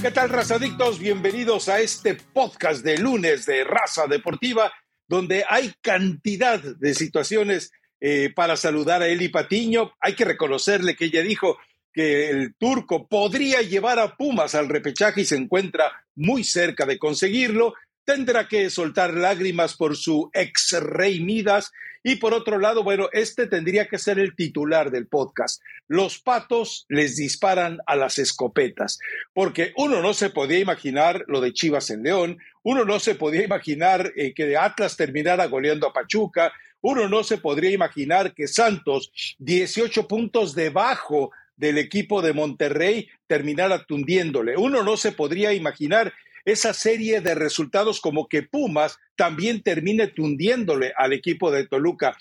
¿Qué tal, razadictos? Bienvenidos a este podcast de lunes de Raza Deportiva, donde hay cantidad de situaciones eh, para saludar a Eli Patiño. Hay que reconocerle que ella dijo que el turco podría llevar a Pumas al repechaje y se encuentra muy cerca de conseguirlo tendrá que soltar lágrimas por su ex rey Midas. Y por otro lado, bueno, este tendría que ser el titular del podcast. Los patos les disparan a las escopetas, porque uno no se podía imaginar lo de Chivas en León, uno no se podía imaginar eh, que Atlas terminara goleando a Pachuca, uno no se podría imaginar que Santos, 18 puntos debajo del equipo de Monterrey, terminara tundiéndole. Uno no se podría imaginar esa serie de resultados como que Pumas también termine tundiéndole al equipo de Toluca.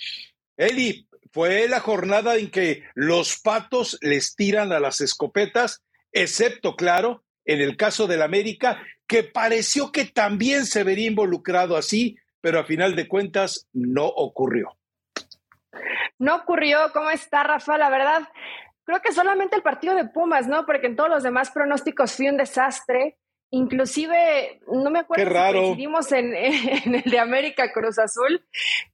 Eli, fue la jornada en que los patos les tiran a las escopetas, excepto, claro, en el caso del América, que pareció que también se vería involucrado así, pero a final de cuentas no ocurrió. No ocurrió. ¿Cómo está, Rafa? La verdad, creo que solamente el partido de Pumas, ¿no? Porque en todos los demás pronósticos fue un desastre. Inclusive, no me acuerdo si coincidimos en, en, el de América Cruz Azul.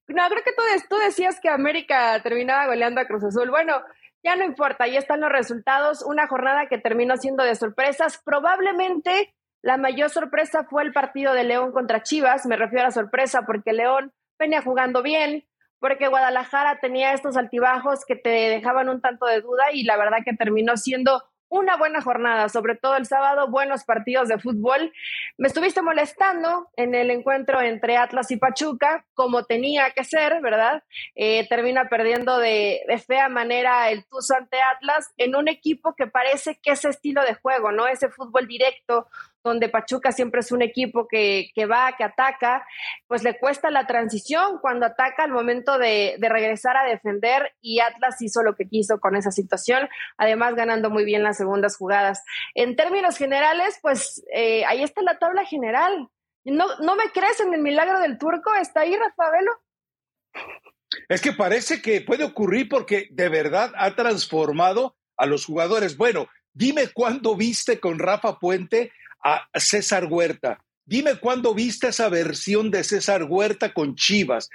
No, creo que tú, tú decías que América terminaba goleando a Cruz Azul. Bueno, ya no importa, ahí están los resultados. Una jornada que terminó siendo de sorpresas. Probablemente la mayor sorpresa fue el partido de León contra Chivas. Me refiero a la sorpresa porque León venía jugando bien, porque Guadalajara tenía estos altibajos que te dejaban un tanto de duda y la verdad que terminó siendo una buena jornada, sobre todo el sábado, buenos partidos de fútbol. Me estuviste molestando en el encuentro entre Atlas y Pachuca, como tenía que ser, ¿verdad? Eh, termina perdiendo de, fea manera el Tuzo ante Atlas en un equipo que parece que ese estilo de juego, ¿no? Ese fútbol directo, donde Pachuca siempre es un equipo que, que, va, que ataca, pues le cuesta la transición cuando ataca al momento de, de, regresar a defender y Atlas hizo lo que quiso con esa situación, además ganando muy bien las segundas jugadas. En términos generales, pues eh, ahí está la tabla general. ¿No, ¿No me crees en el milagro del turco? ¿Está ahí, Rafaelo? Es que parece que puede ocurrir porque de verdad ha transformado a los jugadores. Bueno, dime cuándo viste con Rafa Puente a César Huerta. Dime cuándo viste esa versión de César Huerta con Chivas.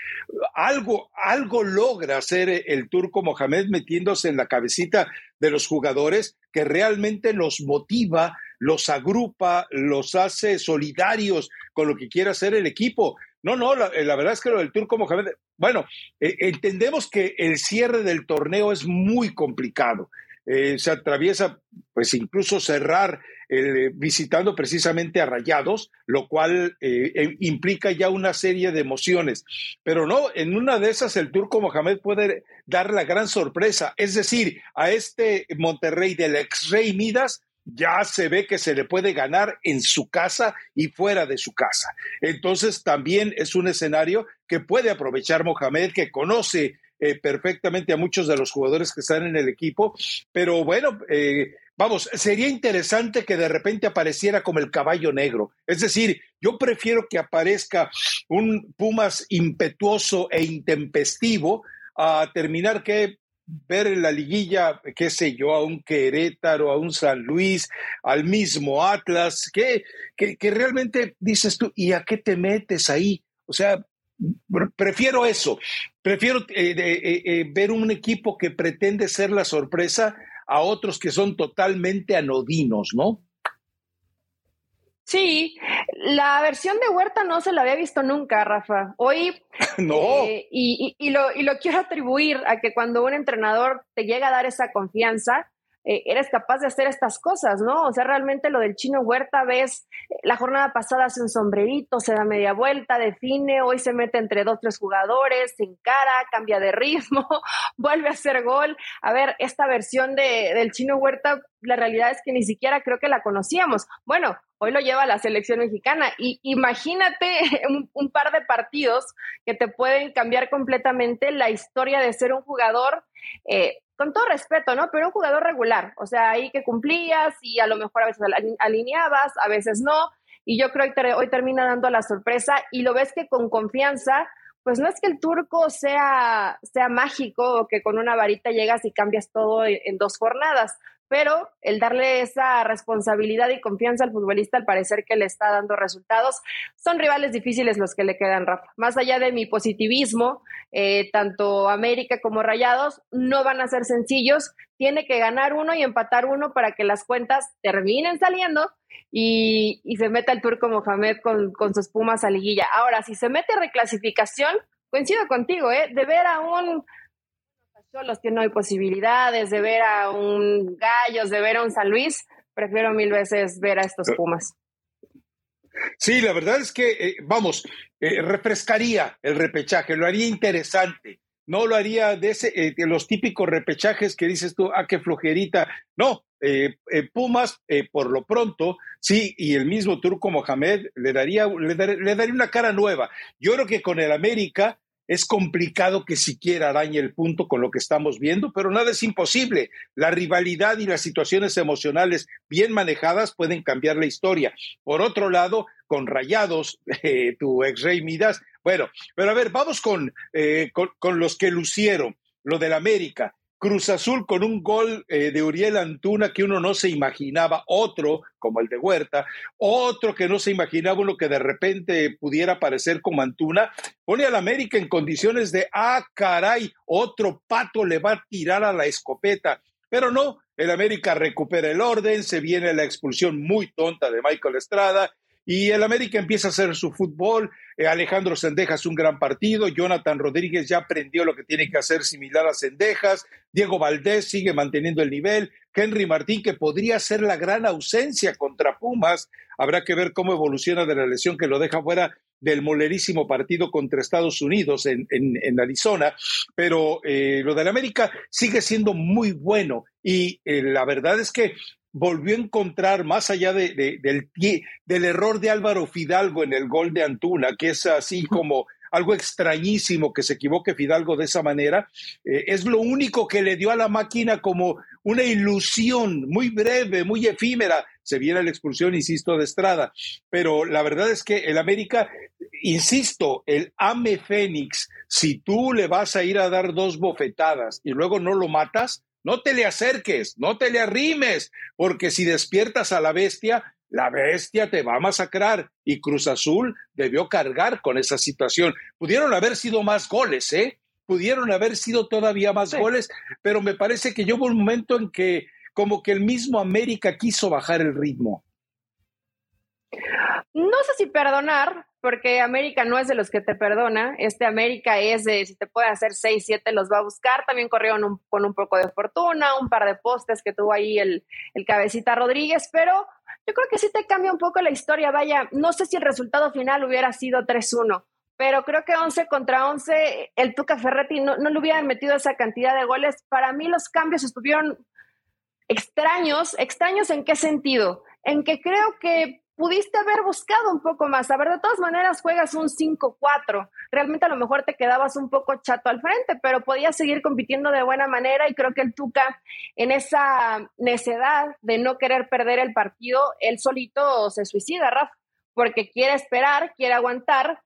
Algo, algo logra hacer el turco Mohamed metiéndose en la cabecita de los jugadores que realmente los motiva, los agrupa, los hace solidarios con lo que quiere hacer el equipo. No, no, la, verdad es que lo del turco Mohamed, bueno, eh, entendemos que el cierre del torneo es muy complicado. Eh, se atraviesa, pues incluso cerrar eh, visitando precisamente a Rayados, lo cual eh, implica ya una serie de emociones. Pero no, en una de esas el turco Mohamed puede dar la gran sorpresa, es decir, a este Monterrey del ex Rey Midas ya se ve que se le puede ganar en su casa y fuera de su casa. Entonces también es un escenario que puede aprovechar Mohamed, que conoce eh, perfectamente a muchos de los jugadores que están en el equipo, pero bueno, eh, vamos, sería interesante que de repente apareciera como el caballo negro. Es decir, yo prefiero que aparezca un Pumas impetuoso e intempestivo a terminar que ver en la liguilla, qué sé yo, a un Querétaro, a un San Luis, al mismo Atlas, que, que, que realmente dices tú, ¿y a qué te metes ahí? O sea, prefiero eso, prefiero eh, eh, eh, ver un equipo que pretende ser la sorpresa a otros que son totalmente anodinos, ¿no? Sí, la versión de Huerta no se la había visto nunca, Rafa. Hoy. no. y, y, lo, y lo quiero atribuir a que cuando un entrenador te llega a dar esa confianza, eh, eres capaz de hacer estas cosas, ¿no? O sea, realmente lo del chino Huerta, ves, la jornada pasada hace un sombrerito, se da media vuelta, define, hoy se mete entre dos, tres jugadores, se encara, cambia de ritmo, vuelve a hacer gol. A ver, esta versión de, del chino Huerta, la realidad es que ni siquiera creo que la conocíamos. Bueno, hoy lo lleva la selección mexicana. Y imagínate un, un, par de partidos que te pueden cambiar completamente la historia de ser un jugador eh, con todo respeto, ¿no? Pero un jugador regular, o sea, ahí que cumplías y a lo mejor a veces alineabas, a veces no, y yo creo que hoy termina dando la sorpresa y lo ves que con confianza, pues no es que el turco sea, sea mágico o que con una varita llegas y cambias todo en, dos jornadas. Pero el darle esa responsabilidad y confianza al futbolista al parecer que le está dando resultados. Son rivales difíciles los que le quedan, Rafa. Más allá de mi positivismo, eh, tanto América como Rayados no van a ser sencillos. Tiene que ganar uno y empatar uno para que las cuentas terminen saliendo y, se meta el turco Mohamed con, con sus Pumas a liguilla. Ahora, si se mete reclasificación, coincido contigo, ¿eh? de ver a un los que no hay posibilidades de ver a un Gallos, de ver a un San Luis, prefiero mil veces ver a estos Pumas. Sí, la verdad es que, eh, vamos, eh, refrescaría el repechaje, lo haría interesante. No lo haría de, ese, eh, de los típicos repechajes que dices tú, ah, qué flojerita. No, Pumas, por lo pronto, sí, y el mismo Turco Mohamed le daría, le daría una cara nueva. Yo creo que con el América es complicado que siquiera arañe el punto con lo que estamos viendo, pero nada es imposible. La rivalidad y las situaciones emocionales bien manejadas pueden cambiar la historia. Por otro lado, con Rayados, eh, tu ex rey Midas, bueno, pero a ver, vamos con, eh, con, con los que lucieron, lo del América. Cruz Azul con un gol eh, de Uriel Antuna que uno no se imaginaba, otro como el de Huerta, otro que no se imaginaba uno que de repente pudiera parecer como Antuna, pone al América en condiciones de, ah, caray, otro pato le va a tirar a la escopeta. Pero no, el América recupera el orden, se viene la expulsión muy tonta de Michael Estrada y el América empieza a hacer su fútbol. Eh, Alejandro Sendejas un gran partido. Jonathan Rodríguez ya aprendió lo que tiene que hacer similar a Sendejas. Diego Valdés sigue manteniendo el nivel. Henry Martín, que podría ser la gran ausencia contra Pumas. Habrá que ver cómo evoluciona de la lesión que lo deja fuera del molerísimo partido contra Estados Unidos en, en, Arizona, pero eh, lo del América sigue siendo muy bueno y eh, la verdad es que volvió a encontrar, más allá de, del, del error de Álvaro Fidalgo en el gol de Antuna, que es así como algo extrañísimo que se equivoque Fidalgo de esa manera, eh, es lo único que le dio a la máquina como una ilusión muy breve, muy efímera. Se viene la expulsión, insisto, de Estrada. Pero la verdad es que el América, insisto, el Ame Fénix, si tú le vas a ir a dar dos bofetadas y luego no lo matas, no te le acerques, no te le arrimes, porque si despiertas a la bestia, la bestia te va a masacrar y Cruz Azul debió cargar con esa situación. Pudieron haber sido más goles, ¿eh? Pudieron haber sido todavía más goles, pero me parece que hubo un momento en que como que el mismo América quiso bajar el ritmo. No sé si perdonar, porque América no es de los que te perdona. Este América es de si te puede hacer 6, 7, los va a buscar. También corrieron con un poco de fortuna, un par de postes que tuvo ahí el, el cabecita Rodríguez, pero yo creo que sí te cambia un poco la historia. Vaya, no sé si el resultado final hubiera sido 3-1 pero creo que 11 contra 11, el Tuca Ferretti no, no, le hubieran metido esa cantidad de goles. Para mí los cambios estuvieron extraños. ¿Extraños en qué sentido? En que creo que pudiste haber buscado un poco más. A ver, de todas maneras juegas un 5-4. Realmente a lo mejor te quedabas un poco chato al frente, pero podías seguir compitiendo de buena manera y creo que el Tuca en esa necedad de no querer perder el partido, él solito se suicida, Rafa, porque quiere esperar, quiere aguantar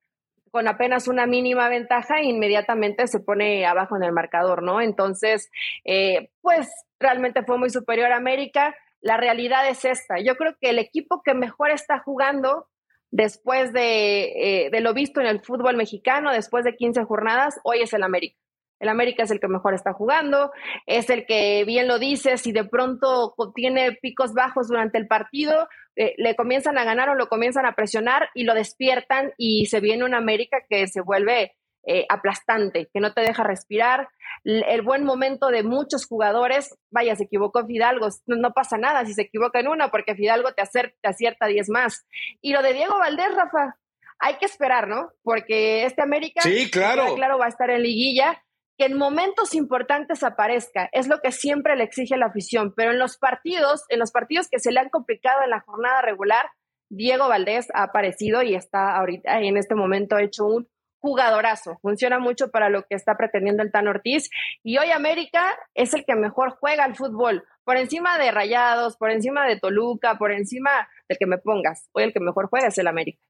con apenas una mínima ventaja e inmediatamente se pone abajo en el marcador, ¿no? Entonces, eh, pues realmente fue muy superior a América la realidad es esta. Yo creo que el equipo que mejor está jugando después de, eh, lo visto en el fútbol mexicano, después de 15 jornadas, hoy es el América. El América es el que mejor está jugando, es el que bien lo dice, si de pronto tiene picos bajos durante el partido, eh, le comienzan a ganar o lo comienzan a presionar y lo despiertan y se viene un América que se vuelve eh, aplastante, que no te deja respirar. El, buen momento de muchos jugadores, vaya, se equivocó Fidalgo, no, pasa nada si se equivoca en una, porque Fidalgo te, te acierta 10 más. Y lo de Diego Valdés, Rafa, hay que esperar, ¿no? Porque este América, sí, claro. claro, va a estar en liguilla. Que en momentos importantes aparezca, es lo que siempre le exige la afición, pero en los partidos, en los partidos que se le han complicado en la jornada regular, Diego Valdés ha aparecido y está ahorita en este momento hecho un jugadorazo, funciona mucho para lo que está pretendiendo el Tan Ortiz y hoy América es el que mejor juega al fútbol, por encima de Rayados, por encima de Toluca, por encima del que me pongas, hoy el que mejor juega es el América.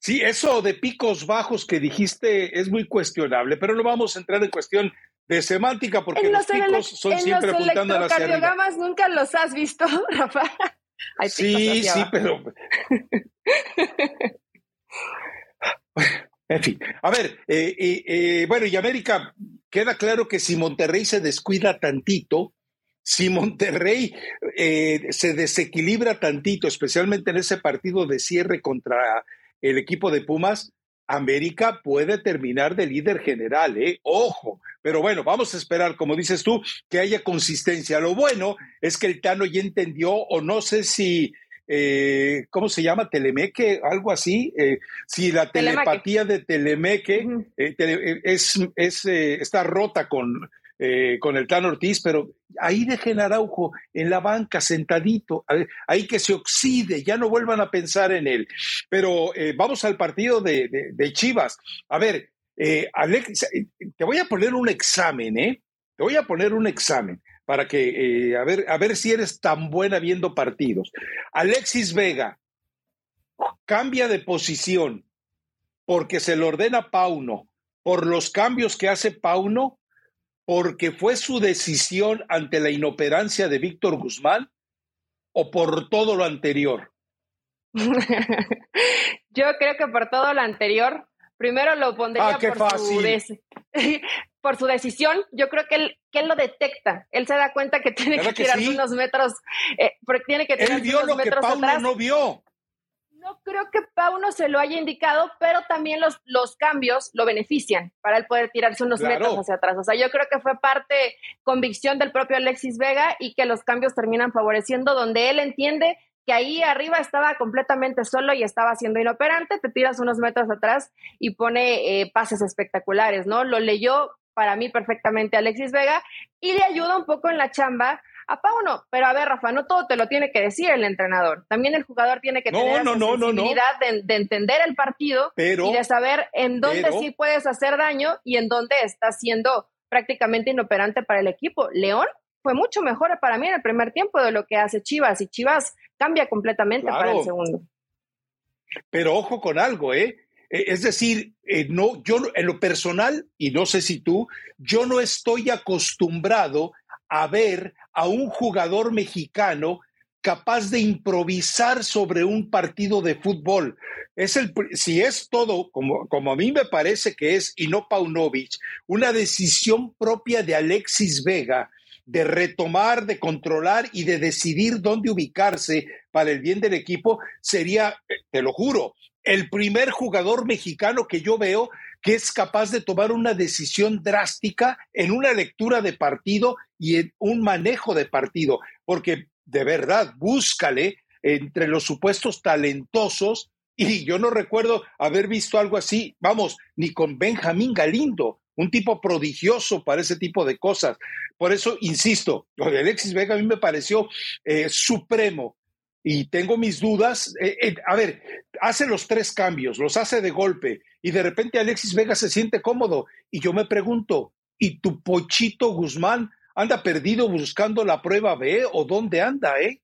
Sí, eso de picos bajos que dijiste es muy cuestionable, pero no vamos a entrar en cuestión de semántica porque los, chicos son siempre apuntando a la cardiogramas nunca los has visto, Rafa. sí, sí, pero en fin, a ver, eh, eh, bueno, y América, queda claro que si Monterrey se descuida tantito, si Monterrey eh, se desequilibra tantito, especialmente en ese partido de cierre contra el equipo de Pumas, América puede terminar de líder general, ¿eh? Ojo, pero bueno, vamos a esperar, como dices tú, que haya consistencia. Lo bueno es que el Tano ya entendió, o no sé si, eh, ¿cómo se llama? Telemeque, algo así. Eh, si la telepatía de Telemeque eh, es, es está rota con con el Tan Ortiz, pero ahí dejen Araujo en la banca sentadito, ahí que se oxide, ya no vuelvan a pensar en él. Pero vamos al partido de, Chivas. A ver, Alex, te voy a poner un examen, ¿eh? Te voy a poner un examen para que, a, ver, a ver si eres tan buena viendo partidos. Alexis Vega cambia de posición porque se le ordena Pauno por los cambios que hace Pauno porque fue su decisión ante la inoperancia de Víctor Guzmán o por todo lo anterior? Yo creo que por todo lo anterior. Primero lo pondría ah, por, Su por su decisión. Yo creo que él, que él lo detecta. Él se da cuenta que tiene que, tirar unos metros, eh, porque tiene que tirar él vio lo que Paulo no vio. No creo que Pauno se lo haya indicado, pero también los, los cambios lo benefician para él poder tirarse unos metros hacia atrás. O sea, yo creo que fue parte convicción del propio Alexis Vega y que los cambios terminan favoreciendo donde él entiende que ahí arriba estaba completamente solo y estaba siendo inoperante, te tiras unos metros atrás y pone eh, pases espectaculares, ¿no? Lo leyó para mí perfectamente Alexis Vega y le ayuda un poco en la chamba a Pauno. Pero a ver, Rafa, no todo te lo tiene que decir el entrenador. También el jugador tiene que tener la sensibilidad de, entender el partido y de saber en dónde sí puedes hacer daño y en dónde está siendo prácticamente inoperante para el equipo. León fue mucho mejor para mí en el primer tiempo de lo que hace Chivas y Chivas cambia completamente para el segundo. Pero ojo con algo, ¿eh? Eh es decir, eh, no, yo en lo personal, y no sé si tú, yo no estoy acostumbrado a ver a un jugador mexicano capaz de improvisar sobre un partido de fútbol. Es el, si es todo, como, como a mí me parece que es, y no Paunovic, una decisión propia de Alexis Vega de retomar, de controlar y de decidir dónde ubicarse para el bien del equipo, sería, te lo juro, el primer jugador mexicano que yo veo que es capaz de tomar una decisión drástica en una lectura de partido y en un manejo de partido, porque de verdad, búscale entre los supuestos talentosos, y yo no recuerdo haber visto algo así, vamos, ni con Benjamín Galindo, un tipo prodigioso para ese tipo de cosas. Por eso, insisto, lo de Alexis Vega a mí me pareció eh, supremo y tengo mis dudas. Eh, eh, a ver, hace los tres cambios, los hace de golpe y de repente Alexis Vega se siente cómodo y yo me pregunto, ¿y tu Pochito Guzmán anda perdido buscando la prueba B o dónde anda, eh?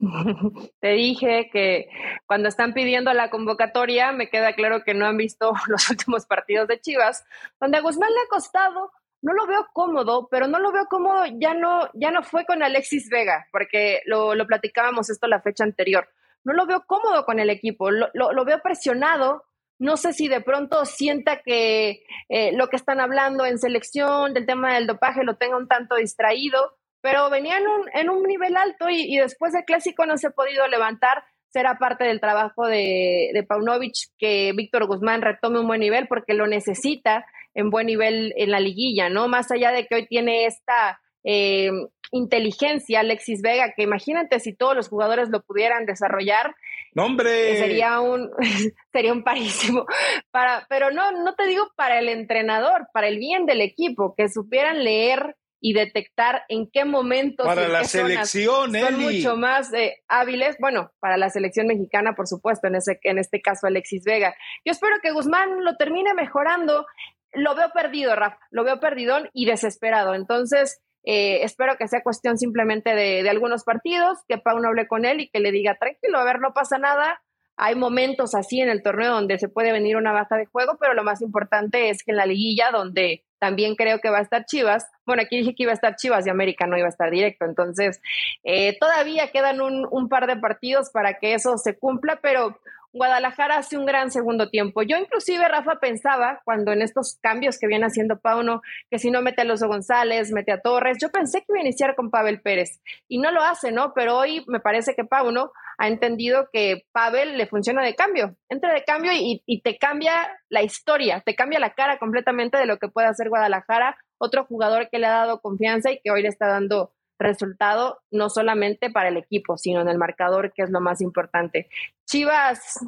Te dije que cuando están pidiendo la convocatoria, me queda claro que no han visto los últimos partidos de Chivas, donde a Guzmán le ha costado no lo veo cómodo, pero no lo veo cómodo, ya no, ya no fue con Alexis Vega, porque lo, platicábamos esto la fecha anterior. No lo veo cómodo con el equipo, lo, veo presionado. No sé si de pronto sienta que eh, lo que están hablando en selección del tema del dopaje lo tenga un tanto distraído, pero venía en un, en un nivel alto y, y después del clásico no se ha podido levantar será parte del trabajo de, de Paunovic que Víctor Guzmán retome un buen nivel porque lo necesita en buen nivel en la liguilla, ¿no? Más allá de que hoy tiene esta eh, inteligencia Alexis Vega, que imagínate si todos los jugadores lo pudieran desarrollar. ¡No, hombre! Sería un, sería un parísimo. Para, pero no, no te digo para el entrenador, para el bien del equipo, que supieran leer y detectar en qué momentos para la selección son mucho más eh, hábiles bueno para la selección mexicana por supuesto en ese en este caso Alexis Vega yo espero que Guzmán lo termine mejorando lo veo perdido, Rafa, lo veo perdidón y desesperado. Entonces, eh, espero que sea cuestión simplemente de, algunos partidos, que Pau no hable con él y que le diga, tranquilo, a ver, no pasa nada. Hay momentos así en el torneo donde se puede venir una baja de juego, pero lo más importante es que en la liguilla, donde también creo que va a estar Chivas. Bueno, aquí dije que iba a estar Chivas y América no iba a estar directo. Entonces, eh, todavía quedan un par de partidos para que eso se cumpla, pero Guadalajara hace un gran segundo tiempo. Yo inclusive, Rafa, pensaba cuando en estos cambios que viene haciendo Pauno, que si no mete a Loso González, mete a Torres, yo pensé que iba a iniciar con Pavel Pérez y no lo hace, ¿no? Pero hoy me parece que Pauno ha entendido que Pavel le funciona de cambio, entra de cambio y, y te cambia la historia, te cambia la cara completamente de lo que puede hacer Guadalajara, otro jugador que le ha dado confianza y que hoy le está dando resultado no solamente para el equipo, sino en el marcador, que es lo más importante. Chivas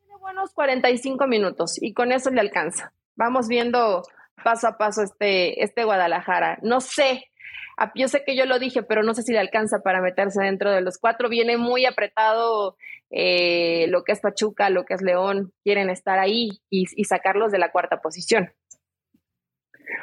tiene buenos 45 minutos y con eso le alcanza. Vamos viendo paso a paso este, este Guadalajara. No sé, yo sé que yo lo dije, pero no sé si le alcanza para meterse dentro de los cuatro. Viene muy apretado eh, lo que es Pachuca, lo que es León. Quieren estar ahí y, y sacarlos de la cuarta posición.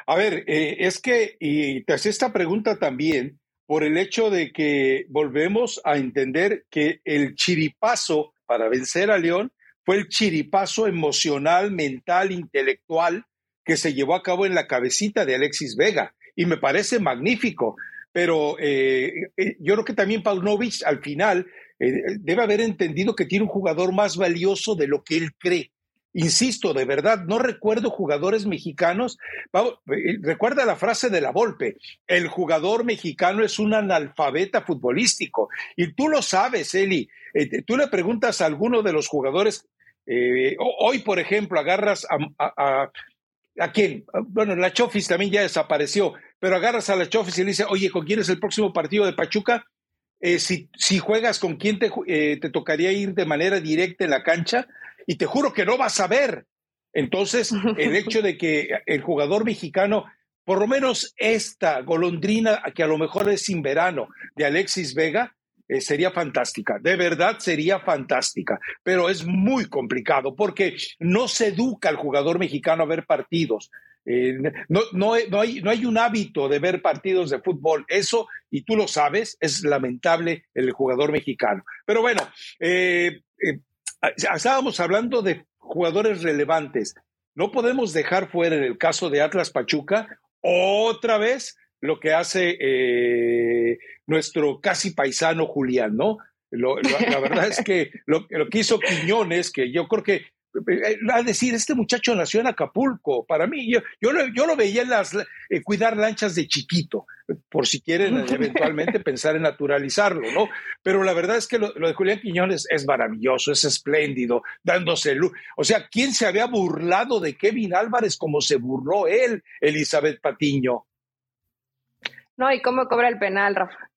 A ver, eh, es que, y te hacía esta pregunta también por el hecho de que volvemos a entender que el chiripazo para vencer a León fue el chiripazo emocional, mental, intelectual que se llevó a cabo en la cabecita de Alexis Vega. Y me parece magnífico. Pero eh, eh, yo creo que también Paunovic al final debe haber entendido que tiene un jugador más valioso de lo que él cree. Insisto, de verdad, no recuerdo jugadores mexicanos. Eh, recuerda la frase de la Volpe: el jugador mexicano es un analfabeta futbolístico. Y tú lo sabes, Eli. Eh, tú le preguntas a alguno de los jugadores. Eh, hoy, por ejemplo, agarras a, a, quién? Bueno, la Chofis también ya desapareció, pero agarras a la Chofis y le dices, oye, ¿con quién es el próximo partido de Pachuca? si, si, juegas, ¿con quién te, te tocaría ir de manera directa en la cancha? Y te juro que no vas a ver. Entonces, el hecho de que el jugador mexicano, por lo menos esta golondrina, que a lo mejor es sin verano, de Alexis Vega, eh, sería fantástica, de verdad sería fantástica, pero es muy complicado porque no se educa al jugador mexicano a ver partidos. Eh, no, no, no, hay, no hay un hábito de ver partidos de fútbol. Eso, y tú lo sabes, es lamentable el jugador mexicano. Pero bueno, eh, Ah, estábamos hablando de jugadores relevantes. No podemos dejar fuera en el caso de Atlas Pachuca otra vez lo que hace eh, nuestro casi paisano Julián, ¿no? la verdad es que lo, que hizo Quiñones, que yo creo que a decir, este muchacho nació en Acapulco. Para mí, yo, yo, lo, yo lo veía en las, eh, cuidar lanchas de chiquito, por si quieren eventualmente pensar en naturalizarlo, ¿no? Pero la verdad es que lo, de Julián Quiñones es maravilloso, es espléndido, dándose luz. O sea, ¿quién se había burlado de Kevin Álvarez como se burló él, Elizabeth Patiño? No, y cómo cobra el penal, Rafa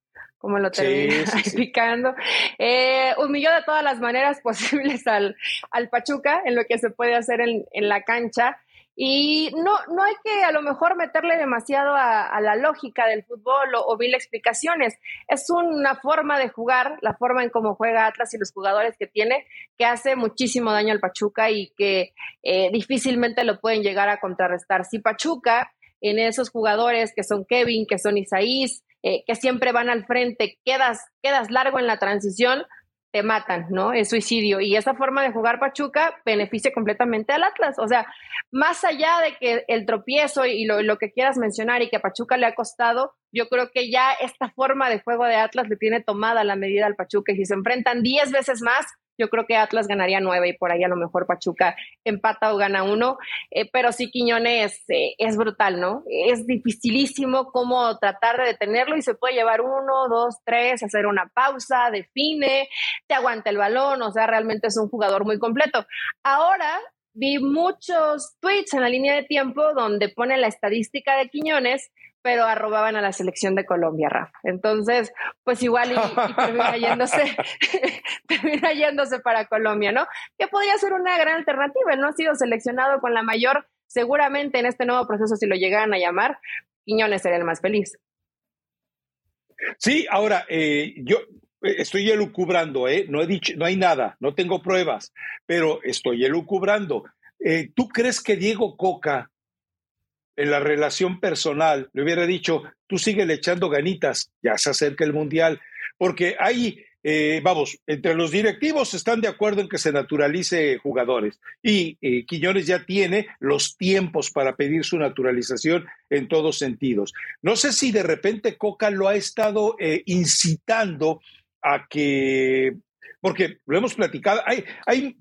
como lo termina explicando. Eh, humilló de todas las maneras posibles al, al Pachuca en lo que se puede hacer en, en, la cancha. Y no, no hay que a lo mejor meterle demasiado a, la lógica del fútbol o, o, mil explicaciones. Es una forma de jugar, la forma en cómo juega Atlas y los jugadores que tiene, que hace muchísimo daño al Pachuca y que eh, difícilmente lo pueden llegar a contrarrestar. Si Pachuca en esos jugadores que son Kevin, que son Isaís, eh, que siempre van al frente, quedas, quedas largo en la transición, te matan, ¿no? Es suicidio. Y esa forma de jugar Pachuca beneficia completamente al Atlas. O sea, más allá de que el tropiezo y lo, lo, que quieras mencionar y que a Pachuca le ha costado, yo creo que ya esta forma de juego de Atlas le tiene tomada la medida al Pachuca. Y si se enfrentan 10 veces más, yo creo que Atlas ganaría nueve y por ahí a lo mejor Pachuca empata o gana uno. Eh, pero sí, Quiñones eh, es brutal, ¿no? Es dificilísimo cómo tratar de detenerlo y se puede llevar uno, dos, tres, hacer una pausa, define, te aguanta el balón, o sea, realmente es un jugador muy completo. Ahora vi muchos tweets en la línea de tiempo donde pone la estadística de Quiñones pero arrobaban a la selección de Colombia, Rafa. Entonces, pues igual y, termina yéndose, termina yéndose para Colombia, ¿no? Que podría ser una gran alternativa. Él no ha sido seleccionado con la mayor, seguramente en este nuevo proceso, si lo llegaran a llamar, Quiñones sería el más feliz. Sí, ahora, eh, yo eh, estoy elucubrando, ¿eh? No he dicho, no hay nada, no tengo pruebas, pero estoy elucubrando. Eh, ¿Tú crees que Diego Coca en la relación personal le hubiera dicho, tú sigue echando ganitas, ya se acerca el mundial, porque hay eh, vamos, entre los directivos están de acuerdo en que se naturalice jugadores y eh, Quiñones ya tiene los tiempos para pedir su naturalización en todos sentidos. No sé si de repente Coca lo ha estado eh, incitando a que, porque lo hemos platicado, hay, hay,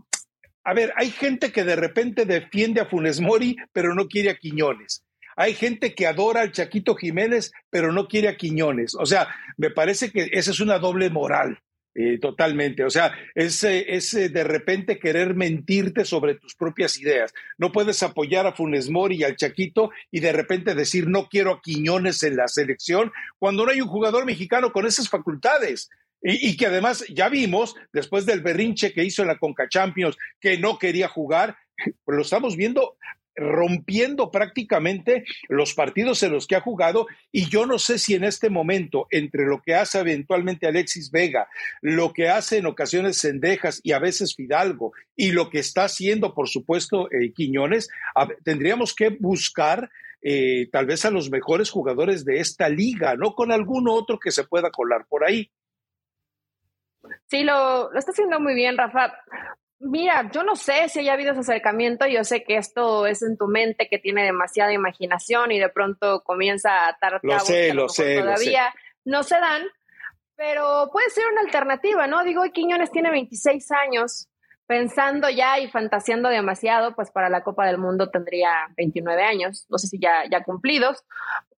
a ver, hay gente que de repente defiende a Funes Mori, pero no quiere a Quiñones. Hay gente que adora al Chaquito Jiménez, pero no quiere a Quiñones. O sea, me parece que esa es una doble moral. Eh, totalmente. O sea, es, es, de repente querer mentirte sobre tus propias ideas. No puedes apoyar a Funes Mori y al Chaquito y de repente decir no quiero a Quiñones en la selección cuando no hay un jugador mexicano con esas facultades. Y, que además ya vimos, después del berrinche que hizo en la Conca Champions, que no quería jugar, lo estamos viendo rompiendo prácticamente los partidos en los que ha jugado y yo no sé si en este momento entre lo que hace eventualmente Alexis Vega, lo que hace en ocasiones Cendejas y a veces Fidalgo y lo que está haciendo por supuesto eh, Quiñones, tendríamos que buscar eh, tal vez a los mejores jugadores de esta liga, no con algún otro que se pueda colar por ahí. Sí, lo, lo está haciendo muy bien, Rafa. Mira, yo no sé si haya habido ese acercamiento, yo sé que esto es en tu mente que tiene demasiada imaginación y de pronto comienza a atar lo sé, lo sé, todavía no se dan, pero puede ser una alternativa, ¿no? Digo, Quiñones tiene 26 años, pensando ya y fantaseando demasiado, pues para la Copa del Mundo tendría 29 años, no sé si ya, ya cumplidos,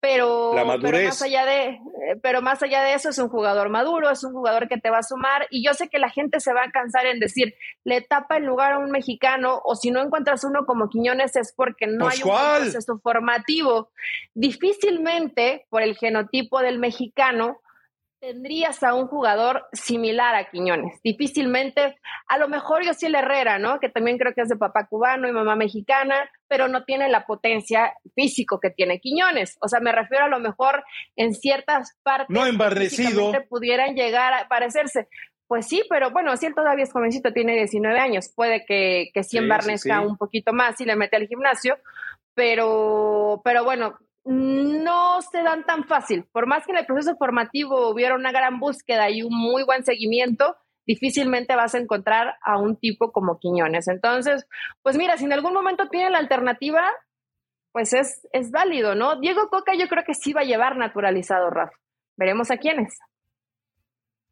pero, pero, más allá de, eh, pero más allá de eso es un jugador maduro, es un jugador que te va a sumar y yo sé que la gente se va a cansar en decir, le tapa el lugar a un mexicano o si no encuentras uno como Quiñones es porque no hay un proceso formativo. Difícilmente por el genotipo del mexicano tendrías a un jugador similar a Quiñones. Difícilmente, a lo mejor yo sí el Herrera, ¿no? Que también creo que es de papá cubano y mamá mexicana, pero no tiene la potencia físico que tiene Quiñones. O sea, me refiero a lo mejor en ciertas partes. No embarnecido. Pudieran llegar a parecerse. Pues sí, pero bueno, si él todavía es jovencito, tiene 19 años, puede que, que sí embarnezca un poquito más y le mete al gimnasio, pero, pero bueno, no se dan tan fácil. Por más que en el proceso formativo hubiera una gran búsqueda y un muy buen seguimiento, difícilmente vas a encontrar a un tipo como Quiñones. Entonces, pues mira, si en algún momento tiene la alternativa, pues es, es válido, ¿no? Diego Coca yo creo que sí va a llevar naturalizado, Rafa. Veremos a quiénes.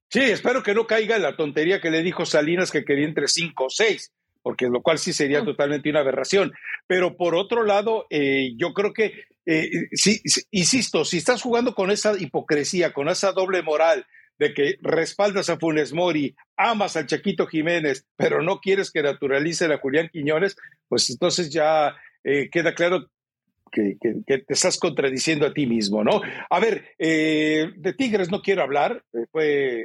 Sí, espero que no caiga en la tontería que le dijo Salinas que quería entre cinco o seis porque lo cual sí sería mm. totalmente una aberración. Pero por otro lado, eh, yo creo que, eh, sí, insisto, si estás jugando con esa hipocresía, con esa doble moral de que respaldas a Funes Mori, amas al Chaquito Jiménez, pero no quieres que naturalice a Julián Quiñones, pues entonces ya eh, queda claro que, te estás contradiciendo a ti mismo, ¿no? A ver, de Tigres no quiero hablar, fue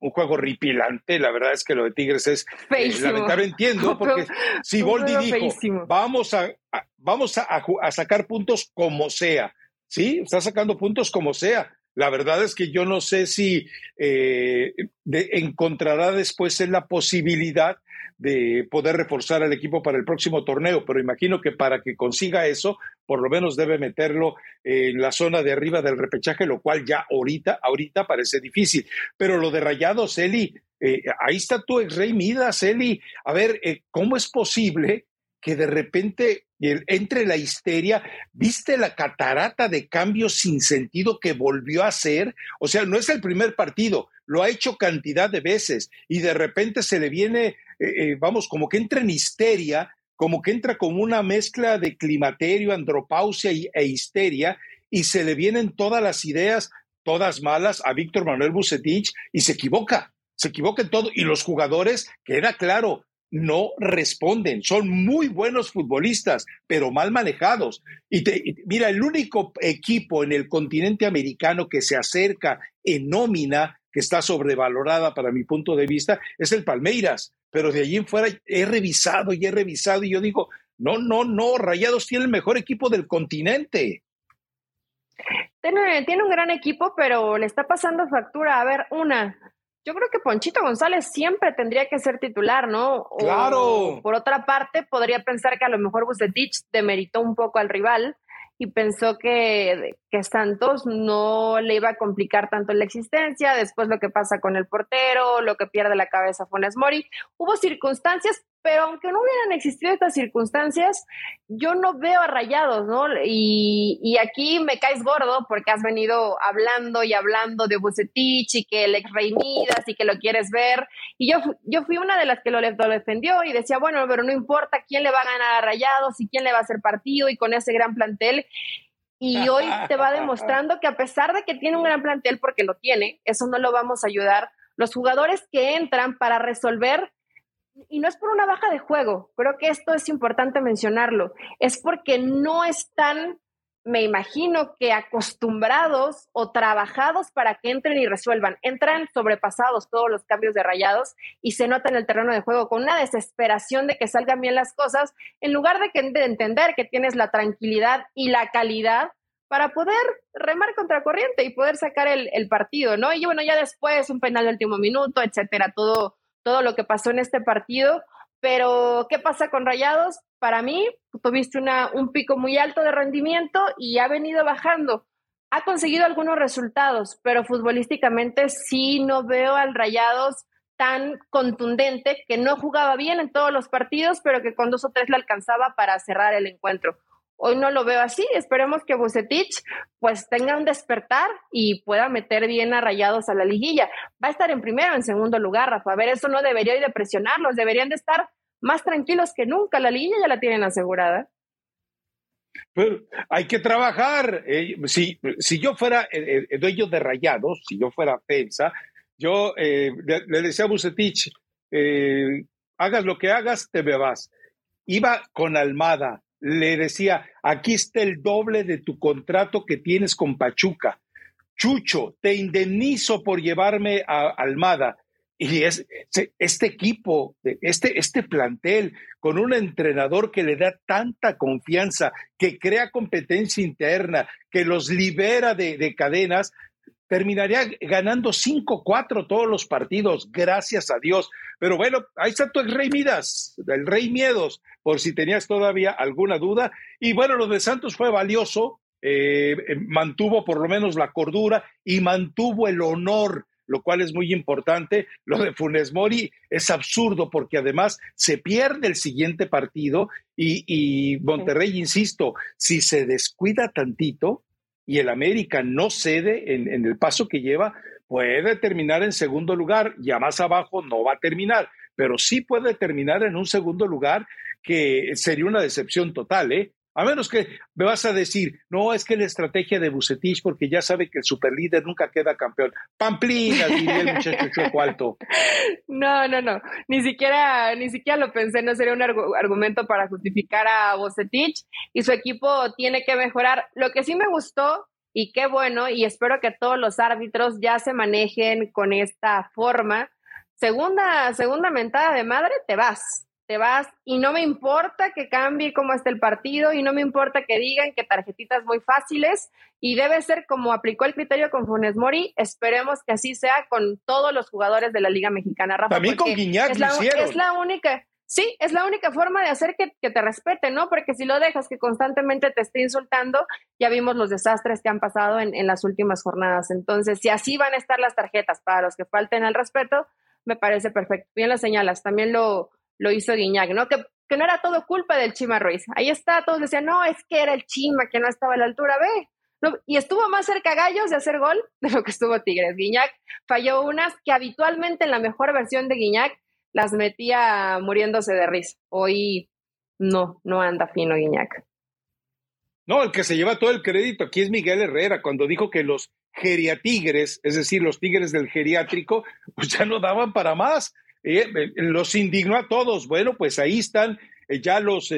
un juego ripilante. La verdad es que lo de Tigres es eh, lamentable. Entiendo, porque si Boldi dijo, vamos, a, vamos a, sacar puntos como sea, ¿sí? Está sacando puntos como sea. La verdad es que yo no sé si eh, encontrará después en la posibilidad de poder reforzar al equipo para el próximo torneo, pero imagino que para que consiga eso, por lo menos debe meterlo en la zona de arriba del repechaje, lo cual ya ahorita, ahorita parece difícil. Pero lo de Rayados, Eli, eh, ahí está tu ex rey Midas, Eli. A ver, eh, ¿cómo es posible que de repente entre la histeria, viste la catarata de cambios sin sentido que volvió a hacer, o sea, no es el primer partido, lo ha hecho cantidad de veces y de repente se le viene eh, eh, vamos, como que entra en histeria, como que entra como una mezcla de climaterio, andropausia e histeria, y se le vienen todas las ideas, todas malas, a Víctor Manuel Bucetich, y se equivoca, se equivoca en todo, y los jugadores, queda claro, no responden. Son muy buenos futbolistas, pero mal manejados. Y, mira, el único equipo en el continente americano que se acerca en nómina, que está sobrevalorada para mi punto de vista, es el Palmeiras pero de allí en fuera he revisado y he revisado y yo digo, no, no, no, Rayados tiene el mejor equipo del continente. Tiene, tiene un gran equipo, pero le está pasando factura. A ver, una, yo creo que Ponchito González siempre tendría que ser titular, ¿no? claro. Por otra parte, podría pensar que a lo mejor Bucetich demeritó un poco al rival y pensó que, que Santos no le iba a complicar tanto la existencia, después lo que pasa con el portero, lo que pierde la cabeza Funes Mori. Hubo circunstancias pero aunque no hubieran existido estas circunstancias, yo no veo a rayados, ¿no? Y, y, aquí me caes gordo porque has venido hablando y hablando de Bucetich y que el ex Rey Midas y que lo quieres ver. Y yo, yo fui una de las que lo, lo, defendió y decía, bueno, pero no importa quién le va a ganar a rayados y quién le va a hacer partido y con ese gran plantel. Y hoy te va demostrando que a pesar de que tiene un gran plantel, porque lo tiene, eso no lo vamos a ayudar. Los jugadores que entran para resolver y no es por una baja de juego, creo que esto es importante mencionarlo, es porque no están, me imagino que acostumbrados o trabajados para que entren y resuelvan. Entran sobrepasados todos los cambios de rayados y se nota en el terreno de juego con una desesperación de que salgan bien las cosas, en lugar de, que, de entender que tienes la tranquilidad y la calidad para poder remar contra corriente y poder sacar el, el partido, ¿no? Y bueno, ya después un penal de último minuto, etcétera, todo todo lo que pasó en este partido. Pero, ¿qué pasa con Rayados? Para mí, tuviste una, un pico muy alto de rendimiento y ha venido bajando. Ha conseguido algunos resultados, pero futbolísticamente sí no veo al Rayados tan contundente que no jugaba bien en todos los partidos, pero que con dos o tres le alcanzaba para cerrar el encuentro. Hoy no lo veo así. Esperemos que Bucetich pues tenga un despertar y pueda meter bien a Rayados a la liguilla. Va a estar en primero, en segundo lugar, Rafa. A ver, eso no debería ir de presionarlos. Deberían de estar más tranquilos que nunca. La liguilla ya la tienen asegurada. Pero hay que trabajar. Eh, si, yo fuera el, dueño de Rayados, si yo fuera Pensa, yo eh, le, decía a Bucetich, eh, hagas lo que hagas, te me vas. Iba con Almada, le decía, aquí está el doble de tu contrato que tienes con Pachuca. Chucho, te indemnizo por llevarme a Almada. Y es, este equipo, este, este plantel, con un entrenador que le da tanta confianza, que crea competencia interna, que los libera de, de cadenas, terminaría ganando 5-4 todos los partidos, gracias a Dios. Pero bueno, ahí está tu Rey Midas, el Rey Miedos, por si tenías todavía alguna duda. Y bueno, lo de Santos fue valioso, eh, mantuvo por lo menos la cordura y mantuvo el honor lo cual es muy importante. Lo de Funes Mori es absurdo porque además se pierde el siguiente partido y, y Monterrey, insisto, si se descuida tantito, y el América no cede en, el paso que lleva, puede terminar en segundo lugar, ya más abajo no va a terminar, pero sí puede terminar en un segundo lugar que sería una decepción total, ¿eh? A menos que me vas a decir, no, es que la estrategia de Bucetich, porque ya sabe que el superlíder nunca queda campeón. Pamplina, diría el muchacho Choco Alto. No, no, no. Ni siquiera, ni siquiera lo pensé, no sería un argumento para justificar a Bucetich y su equipo tiene que mejorar. Lo que sí me gustó, y qué bueno, y espero que todos los árbitros ya se manejen con esta forma. Segunda, segunda mentada de madre, te vas te vas y no me importa que cambie cómo está el partido y no me importa que digan que tarjetitas muy fáciles y debe ser como aplicó el criterio con Funes Mori, esperemos que así sea con todos los jugadores de la Liga Mexicana, Rafa. También con Guiñac es la, es la única, sí, es la única forma de hacer que, te respete, ¿no? Porque si lo dejas que constantemente te esté insultando, ya vimos los desastres que han pasado en, en las últimas jornadas. Entonces, si así van a estar las tarjetas para los que falten al respeto, me parece perfecto. Bien lo señalas, también lo lo hizo Guiñac, ¿no? Que, que no era todo culpa del Chima Ruiz. Ahí está, todos decían, no, es que era el Chima que no estaba a la altura, ve. Y estuvo más cerca Gallos de hacer gol de lo que estuvo Tigres. Guiñac falló unas que habitualmente en la mejor versión de Guiñac las metía muriéndose de risa. Hoy no, no anda fino Guiñac. No, el que se lleva todo el crédito aquí es Miguel Herrera, cuando dijo que los geriatigres, es decir, los tigres del geriátrico, pues ya no daban para más. Eh, eh, los indignó a todos. Bueno, pues ahí están eh, ya los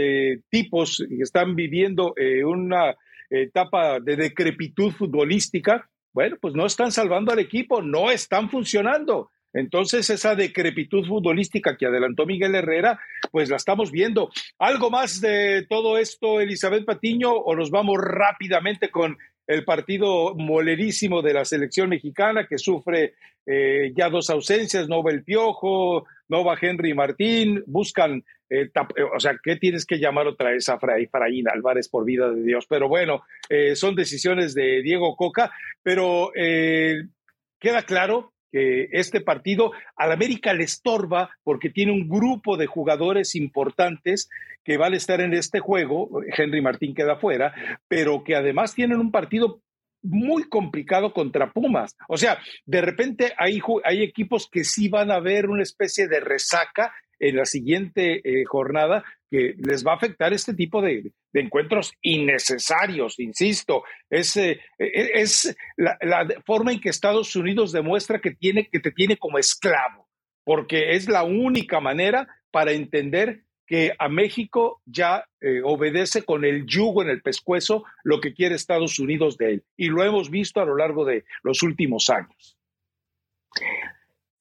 tipos que están viviendo una etapa de decrepitud futbolística. Bueno, pues no están salvando al equipo, no están funcionando. Entonces, esa decrepitud futbolística que adelantó Miguel Herrera, pues la estamos viendo. ¿Algo más de todo esto, Elizabeth Patiño, o nos vamos rápidamente con el partido molerísimo de la selección mexicana que sufre eh, ya dos ausencias, no va el Piojo, no va Henry Martín, buscan, eh, o sea, ¿qué tienes que llamar otra vez a Fray, Fraín Álvarez por vida de Dios? Pero bueno, son decisiones de Diego Coca, pero queda claro que este partido al América le estorba porque tiene un grupo de jugadores importantes que van a estar en este juego, Henry Martín queda fuera, pero que además tienen un partido muy complicado contra Pumas. O sea, de repente hay, hay equipos que sí van a ver una especie de resaca en la siguiente eh, jornada que les va a afectar este tipo de, encuentros innecesarios, insisto. Es, eh, es la, forma en que Estados Unidos demuestra que, tiene, que te tiene como esclavo, porque es la única manera para entender que a México ya eh, obedece con el yugo en el pescuezo lo que quiere Estados Unidos de él. Y lo hemos visto a lo largo de los últimos años.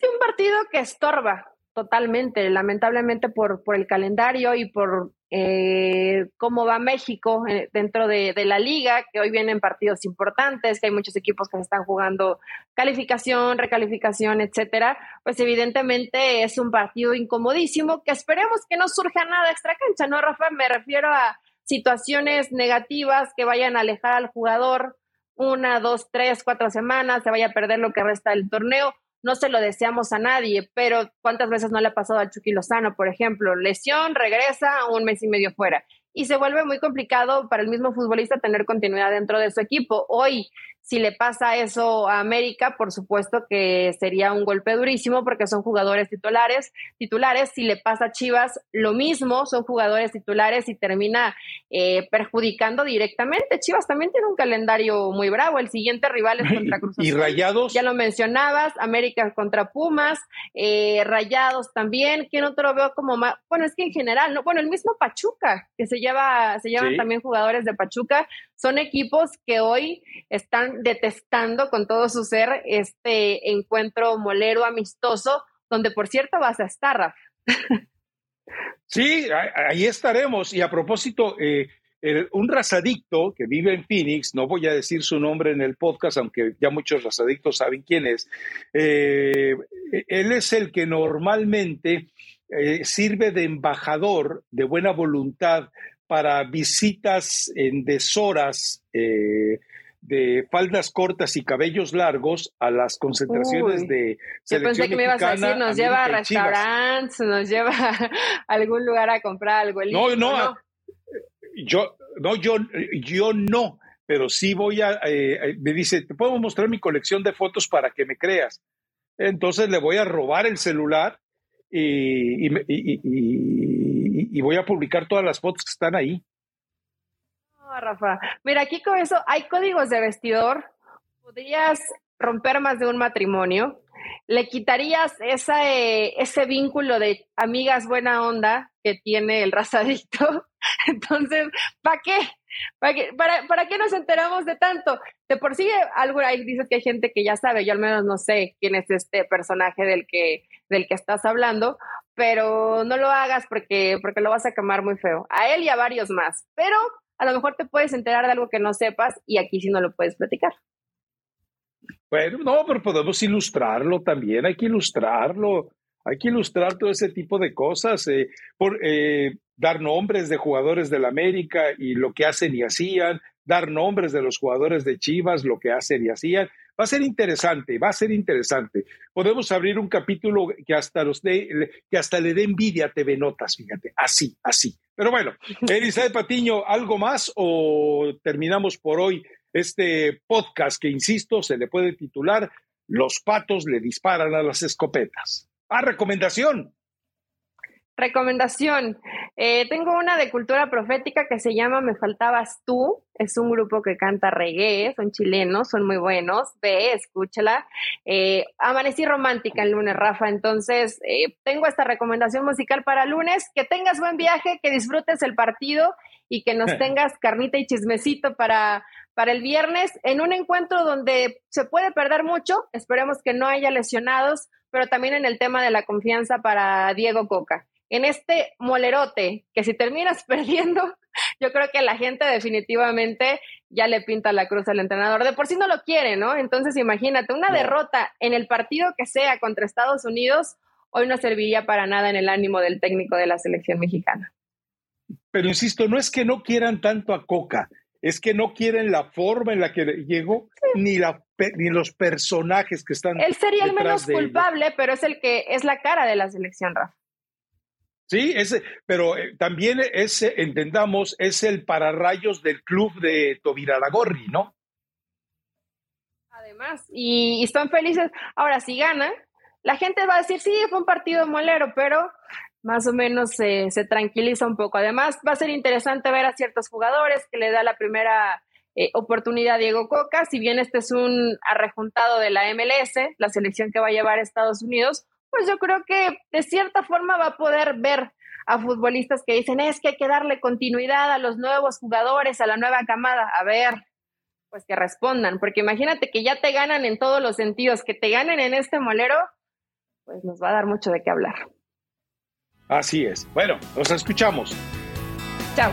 Un partido que estorba, Totalmente, lamentablemente por, por el calendario y por eh, cómo va México eh, dentro de, la liga, que hoy vienen partidos importantes, que hay muchos equipos que están jugando calificación, recalificación, etcétera, pues evidentemente es un partido incomodísimo que esperemos que no surja nada extra cancha, ¿no, Rafa? Me refiero a situaciones negativas que vayan a alejar al jugador una, dos, tres, cuatro semanas, se vaya a perder lo que resta del torneo no se lo deseamos a nadie, pero ¿cuántas veces no le ha pasado al Chucky Lozano, por ejemplo? Lesión, regresa un mes y medio fuera. Y se vuelve muy complicado para el mismo futbolista tener continuidad dentro de su equipo. Hoy si le pasa eso a América, por supuesto que sería un golpe durísimo porque son jugadores titulares. Titulares, si le pasa a Chivas, lo mismo, son jugadores titulares y termina eh, perjudicando directamente. Chivas también tiene un calendario muy bravo. El siguiente rival es contra Cruz Azul. Y Rayados. Ya lo mencionabas, América contra Pumas, eh, Rayados también. te lo veo como más? Bueno, es que en general, no, bueno, el mismo Pachuca, que se lleva, se llevan también jugadores de Pachuca son equipos que hoy están detestando con todo su ser este encuentro molero amistoso, donde por cierto vas a estar, Rafa. Sí, ahí estaremos. Y a propósito, eh, un razadicto que vive en Phoenix, no voy a decir su nombre en el podcast, aunque ya muchos razadictos saben quién es, eh, él es el que normalmente eh, sirve de embajador de buena voluntad para visitas en deshoras eh, de faldas cortas y cabellos largos a las concentraciones de selección Yo pensé que me ibas a decir, nos lleva a restaurantes, nos lleva a algún lugar a comprar algo. No, no, yo no, yo, yo no, pero sí voy a, eh, me dice, te puedo mostrar mi colección de fotos para que me creas. Entonces le voy a robar el celular y, y, voy a publicar todas las fotos que están ahí. No, Rafa. Mira, aquí con eso hay códigos de vestidor. Podrías romper más de un matrimonio. Le quitarías esa, eh, ese vínculo de amigas buena onda que tiene el razadito. Entonces, ¿para qué? ¿Para qué, para, ¿Para qué nos enteramos de tanto? De por sí, algo ahí dices que hay gente que ya sabe, yo al menos no sé quién es este personaje del que, del que estás hablando, pero no lo hagas porque, porque lo vas a quemar muy feo. A él y a varios más. Pero a lo mejor te puedes enterar de algo que no sepas y aquí sí no lo puedes platicar. Bueno, no, pero podemos ilustrarlo también, hay que ilustrarlo, hay que ilustrar todo ese tipo de cosas, eh, por, eh, dar nombres de jugadores del América y lo que hacen y hacían, dar nombres de los jugadores de Chivas, lo que hacen y hacían. Va a ser interesante, va a ser interesante. Podemos abrir un capítulo que hasta, los de, que hasta le dé envidia a TV Notas, fíjate, así, así. Pero bueno, Elizabeth Patiño, ¿algo más o terminamos por hoy este podcast que, insisto, se le puede titular Los patos le disparan a las escopetas? Ah, recomendación. Recomendación. Eh, tengo una de cultura profética que se llama Me Faltabas Tú. Es un grupo que canta reggae, son chilenos, son muy buenos. Ve, escúchala. Eh, amanecí romántica el lunes, Rafa. Entonces, eh, tengo esta recomendación musical para lunes. Que tengas buen viaje, que disfrutes el partido y que nos tengas carnita y chismecito para, para el viernes en un encuentro donde se puede perder mucho. Esperemos que no haya lesionados, pero también en el tema de la confianza para Diego Coca en este molerote, que si terminas perdiendo, yo creo que la gente definitivamente ya le pinta la cruz al entrenador. De por sí no lo quiere, ¿no? Entonces imagínate, una derrota en el partido que sea contra Estados Unidos, hoy no serviría para nada en el ánimo del técnico de la selección mexicana. Pero insisto, no es que no quieran tanto a Coca, es que no quieren la forma en la que llegó, ni, la, ni los personajes que están. Él sería el menos culpable, pero es el que es la cara de la selección, Rafa. Sí, ese, pero eh, también ese, entendamos, es el pararrayos del club de Tobiraragorri, ¿no? Además, y, y, están felices. Ahora, si gana, la gente va a decir, sí, fue un partido molero, pero más o menos se, tranquiliza un poco. Además, va a ser interesante ver a ciertos jugadores que le da la primera eh, oportunidad a Diego Coca. Si bien este es un arrejuntado de la MLS, la selección que va a llevar a Estados Unidos, pues yo creo que de cierta forma va a poder ver a futbolistas que dicen es que hay que darle continuidad a los nuevos jugadores, a la nueva camada. A ver, pues que respondan, porque imagínate que ya te ganan en todos los sentidos, que te ganen en este molero, pues nos va a dar mucho de qué hablar. Así es. Bueno, nos escuchamos. Chao.